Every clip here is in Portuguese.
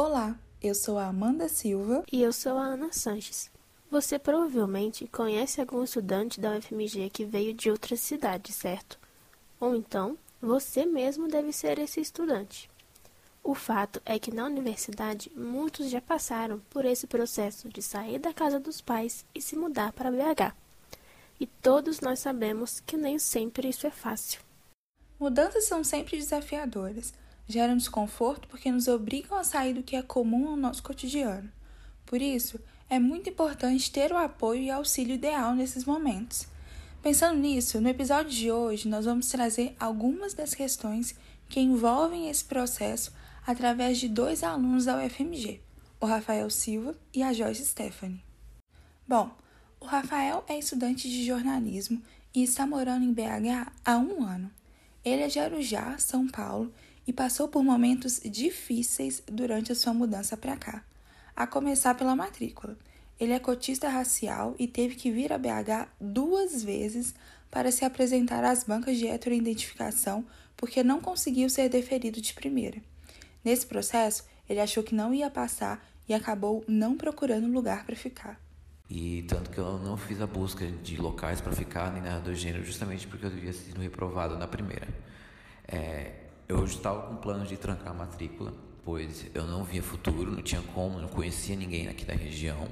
Olá, eu sou a Amanda Silva. E eu sou a Ana Sanches. Você provavelmente conhece algum estudante da UFMG que veio de outra cidade, certo? Ou então, você mesmo deve ser esse estudante. O fato é que na universidade muitos já passaram por esse processo de sair da casa dos pais e se mudar para BH. E todos nós sabemos que nem sempre isso é fácil. Mudanças são sempre desafiadoras, geram desconforto porque nos obrigam a sair do que é comum ao nosso cotidiano. Por isso, é muito importante ter o apoio e auxílio ideal nesses momentos. Pensando nisso, no episódio de hoje nós vamos trazer algumas das questões que envolvem esse processo através de dois alunos da UFMG, o Rafael Silva e a Joyce Stephanie. Bom, o Rafael é estudante de jornalismo e está morando em BH há um ano. Ele é de Arujá, São Paulo, e passou por momentos difíceis durante a sua mudança para cá, a começar pela matrícula. Ele é cotista racial e teve que vir a BH duas vezes para se apresentar às bancas de heteroidentificação porque não conseguiu ser deferido de primeira. Nesse processo, ele achou que não ia passar e acabou não procurando lugar para ficar. E tanto que eu não fiz a busca de locais para ficar nem nada do gênero, justamente porque eu devia sido reprovado na primeira. É, eu estava com planos de trancar a matrícula, pois eu não via futuro, não tinha como, não conhecia ninguém aqui da região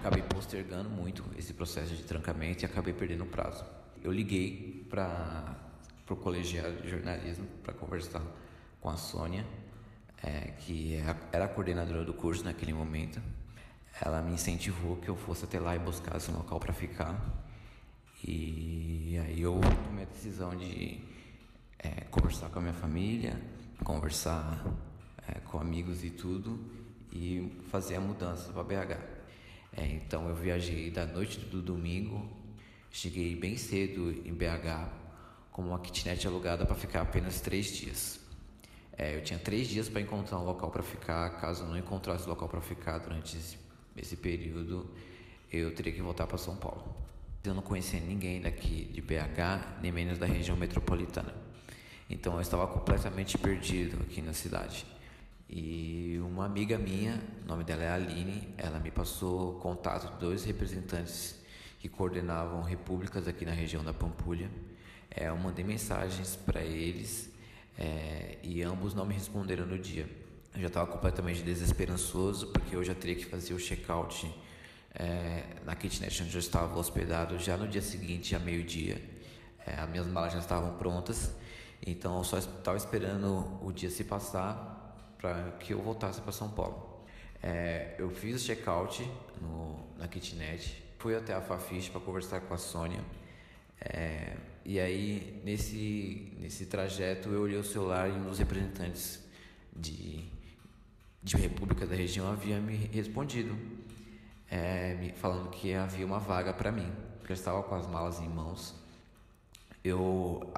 acabei postergando muito esse processo de trancamento e acabei perdendo o prazo. Eu liguei para o colegiado de jornalismo para conversar com a Sônia, é, que é era a coordenadora do curso naquele momento. Ela me incentivou que eu fosse até lá e buscasse um local para ficar. E aí eu tomei a decisão de é, conversar com a minha família, conversar é, com amigos e tudo, e fazer a mudança para BH. É, então eu viajei da noite do domingo, cheguei bem cedo em BH com uma kitnet alugada para ficar apenas três dias. É, eu tinha três dias para encontrar um local para ficar. Caso não encontrasse local para ficar durante esse, esse período, eu teria que voltar para São Paulo. Eu não conhecia ninguém daqui de BH, nem menos da região metropolitana. Então eu estava completamente perdido aqui na cidade. E uma amiga minha, o nome dela é Aline, ela me passou contato de dois representantes que coordenavam repúblicas aqui na região da Pampulha. É, eu mandei mensagens para eles é, e ambos não me responderam no dia. Eu já estava completamente desesperançoso porque eu já teria que fazer o check-out é, na kitnet onde eu estava hospedado já no dia seguinte, a meio-dia. É, as minhas malas já estavam prontas, então eu só estava esperando o dia se passar para que eu voltasse para São Paulo. É, eu fiz o check-out na kitnet, fui até a Fafiche para conversar com a Sônia. É, e aí, nesse, nesse trajeto, eu olhei o celular e um dos representantes de, de República da região havia me respondido, é, me, falando que havia uma vaga para mim, eu estava com as malas em mãos. Eu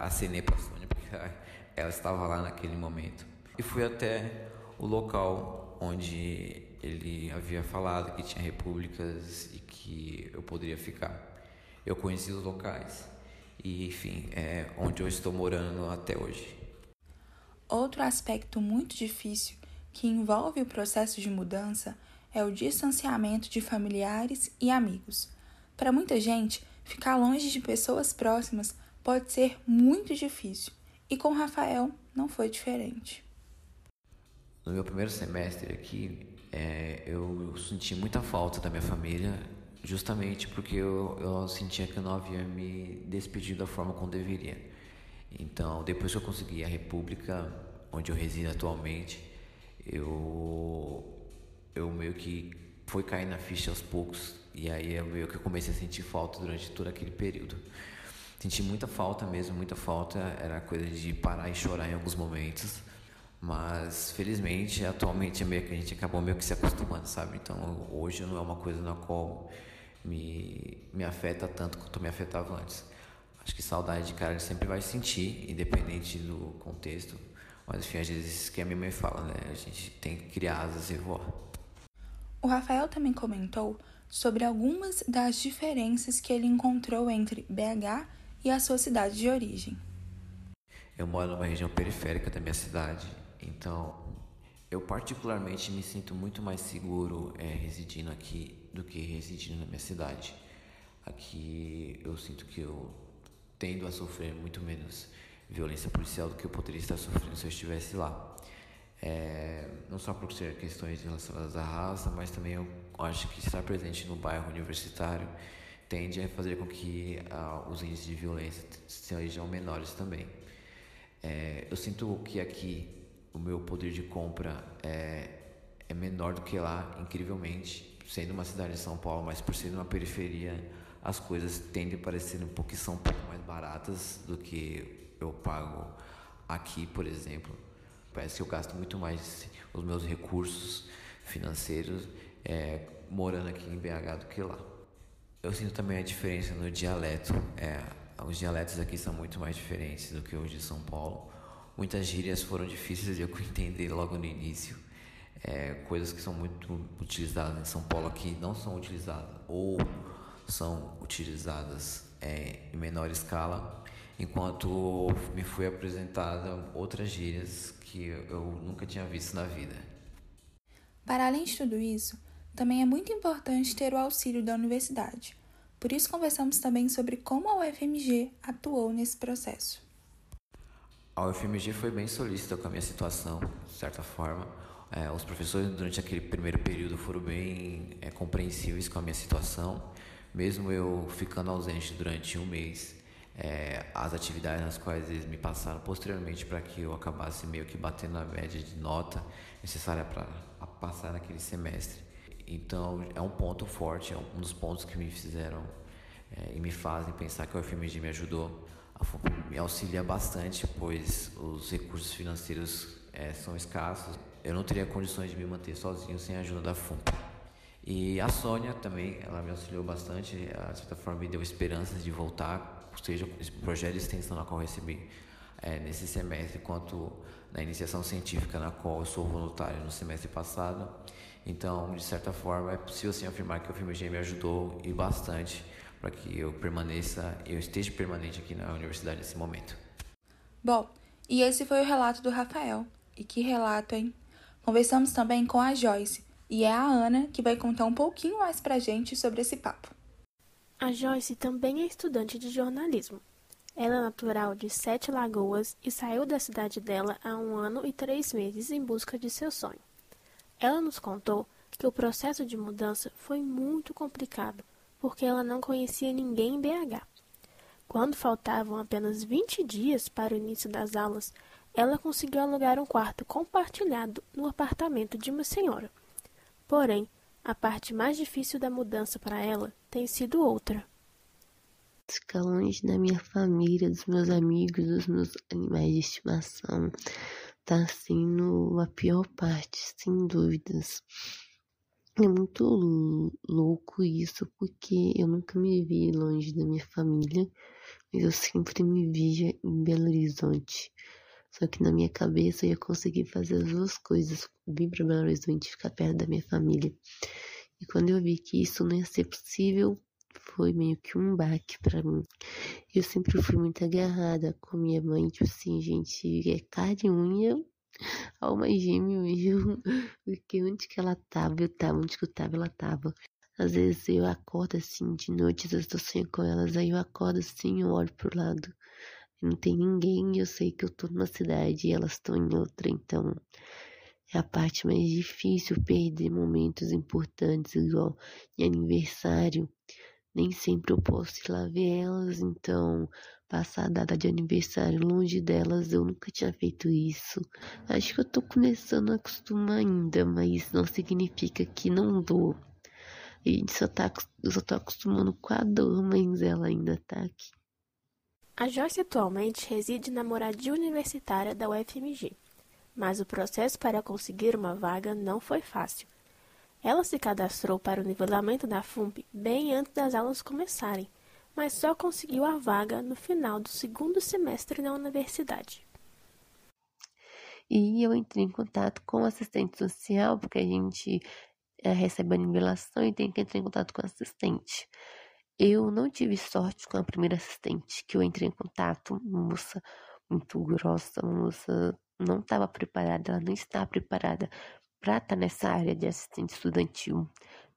acenei para a Sônia, porque ela estava lá naquele momento e fui até o local onde ele havia falado que tinha repúblicas e que eu poderia ficar. Eu conheci os locais e, enfim, é onde eu estou morando até hoje. Outro aspecto muito difícil que envolve o processo de mudança é o distanciamento de familiares e amigos. Para muita gente, ficar longe de pessoas próximas pode ser muito difícil, e com Rafael não foi diferente. No meu primeiro semestre aqui, é, eu senti muita falta da minha família, justamente porque eu, eu sentia que eu não havia me despedido da forma como deveria. Então, depois que eu consegui a República, onde eu resido atualmente, eu, eu meio que fui cair na ficha aos poucos, e aí eu meio que comecei a sentir falta durante todo aquele período. Senti muita falta mesmo, muita falta, era coisa de parar e chorar em alguns momentos mas felizmente, atualmente é meio que a gente acabou meio que se acostumando, sabe? Então hoje não é uma coisa na qual me, me afeta tanto quanto me afetava antes. Acho que saudade de cara ele sempre vai sentir, independente do contexto. Mas enfim, às vezes que a minha mãe fala, né? A gente tem que criar asas e voar. O Rafael também comentou sobre algumas das diferenças que ele encontrou entre BH e a sua cidade de origem. Eu moro numa região periférica da minha cidade, então, Eu particularmente me sinto muito mais seguro é, residindo aqui do que residindo na minha cidade. Aqui eu sinto que eu tendo a sofrer muito menos violência policial do que eu poderia estar sofrendo se eu estivesse lá. É, não só por ser questões relacionadas à raça, mas também eu acho que estar presente no bairro universitário tende a fazer com que ah, os índices de violência sejam menores também. É, eu sinto que aqui o meu poder de compra é, é menor do que lá, incrivelmente, sendo uma cidade de São Paulo, mas por ser uma periferia, as coisas tendem a parecer um pouco, são um pouco mais baratas do que eu pago aqui, por exemplo. Parece que eu gasto muito mais os meus recursos financeiros é, morando aqui em BH do que lá. Eu sinto também a diferença no dialeto. É, os dialetos aqui são muito mais diferentes do que os de São Paulo. Muitas gírias foram difíceis de eu entender logo no início. É, coisas que são muito utilizadas em São Paulo aqui não são utilizadas ou são utilizadas é, em menor escala, enquanto me foi apresentada outras gírias que eu nunca tinha visto na vida. Para além de tudo isso, também é muito importante ter o auxílio da universidade. Por isso, conversamos também sobre como a UFMG atuou nesse processo. A UFMG foi bem solícita com a minha situação, de certa forma. É, os professores, durante aquele primeiro período, foram bem é, compreensíveis com a minha situação. Mesmo eu ficando ausente durante um mês, é, as atividades nas quais eles me passaram posteriormente para que eu acabasse meio que batendo na média de nota necessária para passar naquele semestre. Então é um ponto forte, é um dos pontos que me fizeram é, e me fazem pensar que o FMG me ajudou. A FUP me auxilia bastante, pois os recursos financeiros é, são escassos. Eu não teria condições de me manter sozinho sem a ajuda da FUMP. E a Sônia também, ela me auxiliou bastante, de certa forma me deu esperanças de voltar, seja esse projeto de extensão na qual eu recebi é, nesse semestre, quanto na iniciação científica na qual eu sou voluntário no semestre passado. Então, de certa forma, é possível sim afirmar que o FMG me ajudou e bastante para que eu permaneça, eu esteja permanente aqui na universidade nesse momento. Bom, e esse foi o relato do Rafael. E que relato, hein? Conversamos também com a Joyce, e é a Ana que vai contar um pouquinho mais pra gente sobre esse papo. A Joyce também é estudante de jornalismo. Ela é natural de Sete Lagoas e saiu da cidade dela há um ano e três meses em busca de seu sonho. Ela nos contou que o processo de mudança foi muito complicado, porque ela não conhecia ninguém em BH. Quando faltavam apenas 20 dias para o início das aulas, ela conseguiu alugar um quarto compartilhado no apartamento de uma senhora. Porém, a parte mais difícil da mudança para ela tem sido outra. Ficar longe da minha família, dos meus amigos, dos meus animais de estimação, tá sendo a pior parte, sem dúvidas. É muito louco isso, porque eu nunca me vi longe da minha família, mas eu sempre me via em Belo Horizonte. Só que na minha cabeça eu ia conseguir fazer as duas coisas, vir para Belo Horizonte ficar perto da minha família. E quando eu vi que isso não ia ser possível, foi meio que um baque para mim. Eu sempre fui muito agarrada com minha mãe, tipo assim, gente, é carne e unha, alma gêmea mesmo, porque onde que ela tava, eu tava, onde que eu tava, ela tava. Às vezes eu acordo assim, de noite, às vezes eu com elas, aí eu acordo assim, eu olho pro lado, não tem ninguém, eu sei que eu tô numa cidade e elas estão em outra, então é a parte mais difícil perder momentos importantes, igual em aniversário. Nem sempre eu posso ir lá ver elas, então passar a data de aniversário longe delas, eu nunca tinha feito isso. Acho que eu tô começando a acostumar ainda, mas não significa que não dou. A gente só tá, eu só tô acostumando com a dor, mas ela ainda tá aqui. A Joyce atualmente reside na moradia universitária da UFMG, mas o processo para conseguir uma vaga não foi fácil. Ela se cadastrou para o nivelamento da FUMP bem antes das aulas começarem, mas só conseguiu a vaga no final do segundo semestre na universidade. E eu entrei em contato com o assistente social, porque a gente é, recebe a nivelação e tem que entrar em contato com o assistente. Eu não tive sorte com a primeira assistente que eu entrei em contato, uma moça muito grossa, uma moça não estava preparada, ela não está preparada para estar tá nessa área de assistente estudantil,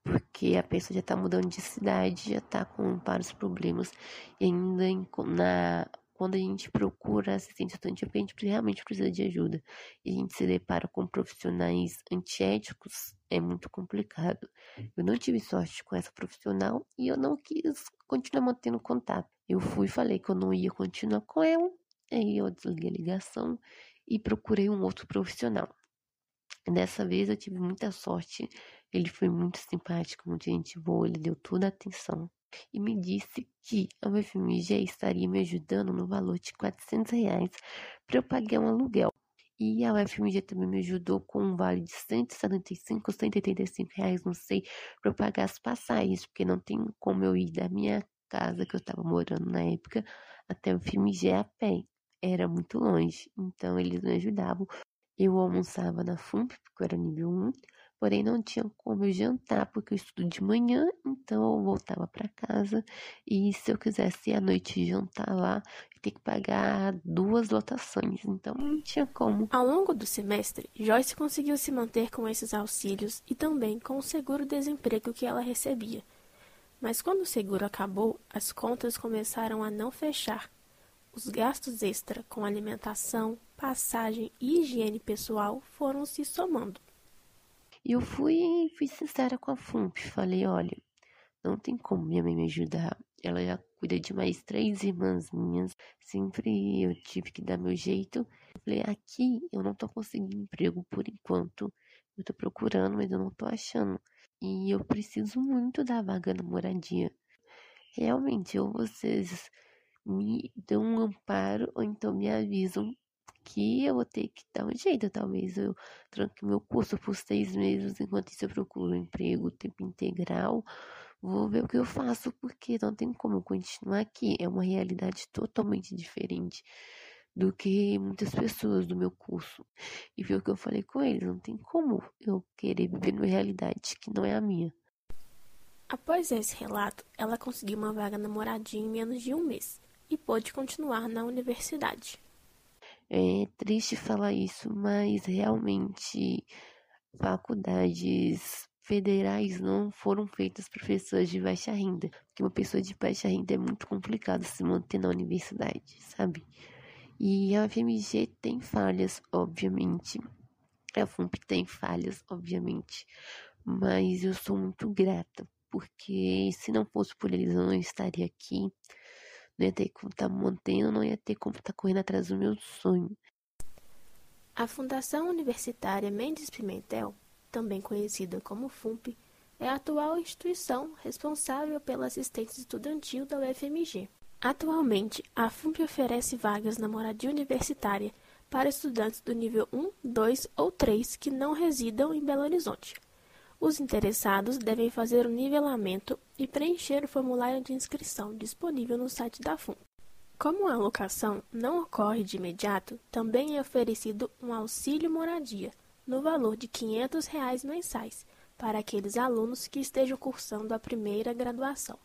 porque a pessoa já está mudando de cidade, já está com vários problemas, e ainda na, quando a gente procura assistente estudantil, a gente realmente precisa de ajuda, e a gente se depara com profissionais antiéticos, é muito complicado. Eu não tive sorte com essa profissional e eu não quis continuar mantendo contato. Eu fui e falei que eu não ia continuar com ela, aí eu desliguei a ligação e procurei um outro profissional. Dessa vez eu tive muita sorte, ele foi muito simpático, muito gente boa, ele deu toda a atenção e me disse que a UFMG estaria me ajudando no valor de 400 reais para eu pagar um aluguel. E a UFMG também me ajudou com um vale de 175, 185 reais, não sei, para eu pagar as passagens, porque não tem como eu ir da minha casa que eu estava morando na época até o UFMG a pé. Era muito longe, então eles me ajudavam. Eu almoçava na FUMP, porque eu era nível 1, porém não tinha como eu jantar porque eu estudo de manhã, então eu voltava para casa e se eu quisesse ir à noite jantar lá, eu tinha que pagar duas lotações, então não tinha como. Ao longo do semestre, Joyce conseguiu se manter com esses auxílios e também com o seguro-desemprego que ela recebia. Mas quando o seguro acabou, as contas começaram a não fechar. Os gastos extra com alimentação, passagem e higiene pessoal foram se somando. E eu fui, fui sincera com a FUMP. Falei, olha, não tem como minha mãe me ajudar. Ela já cuida de mais três irmãs minhas. Sempre eu tive que dar meu jeito. Falei, aqui eu não tô conseguindo emprego por enquanto. Eu tô procurando, mas eu não tô achando. E eu preciso muito da vaga na moradia. Realmente, ou vocês me dão um amparo, ou então me avisam que eu vou ter que dar um jeito. Talvez eu tranque meu curso por seis meses, enquanto isso eu procuro um emprego tempo integral. Vou ver o que eu faço, porque não tem como eu continuar aqui. É uma realidade totalmente diferente do que muitas pessoas do meu curso. E foi o que eu falei com eles: não tem como eu querer viver numa realidade que não é a minha. Após esse relato, ela conseguiu uma vaga na moradia em menos de um mês e pôde continuar na universidade. É triste falar isso, mas realmente faculdades federais não foram feitas para pessoas de baixa renda, porque uma pessoa de baixa renda é muito complicado se manter na universidade, sabe? E a FMG tem falhas, obviamente. A FUMP tem falhas, obviamente. Mas eu sou muito grata, porque se não fosse por eles, eu não estaria aqui não ia ter como estar tá mantendo, não ia ter como estar tá correndo atrás do meu sonho. A Fundação Universitária Mendes Pimentel, também conhecida como FUMP, é a atual instituição responsável pela assistência estudantil da UFMG. Atualmente, a FUMP oferece vagas na moradia universitária para estudantes do nível 1, 2 ou 3 que não residam em Belo Horizonte. Os interessados devem fazer o nivelamento e preencher o formulário de inscrição disponível no site da FUN. Como a alocação não ocorre de imediato, também é oferecido um auxílio moradia, no valor de 500 reais mensais, para aqueles alunos que estejam cursando a primeira graduação.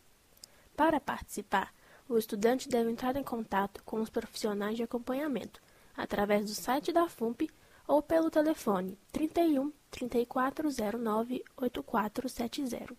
Para participar, o estudante deve entrar em contato com os profissionais de acompanhamento, através do site da FUMP ou pelo telefone 31 3409 8470.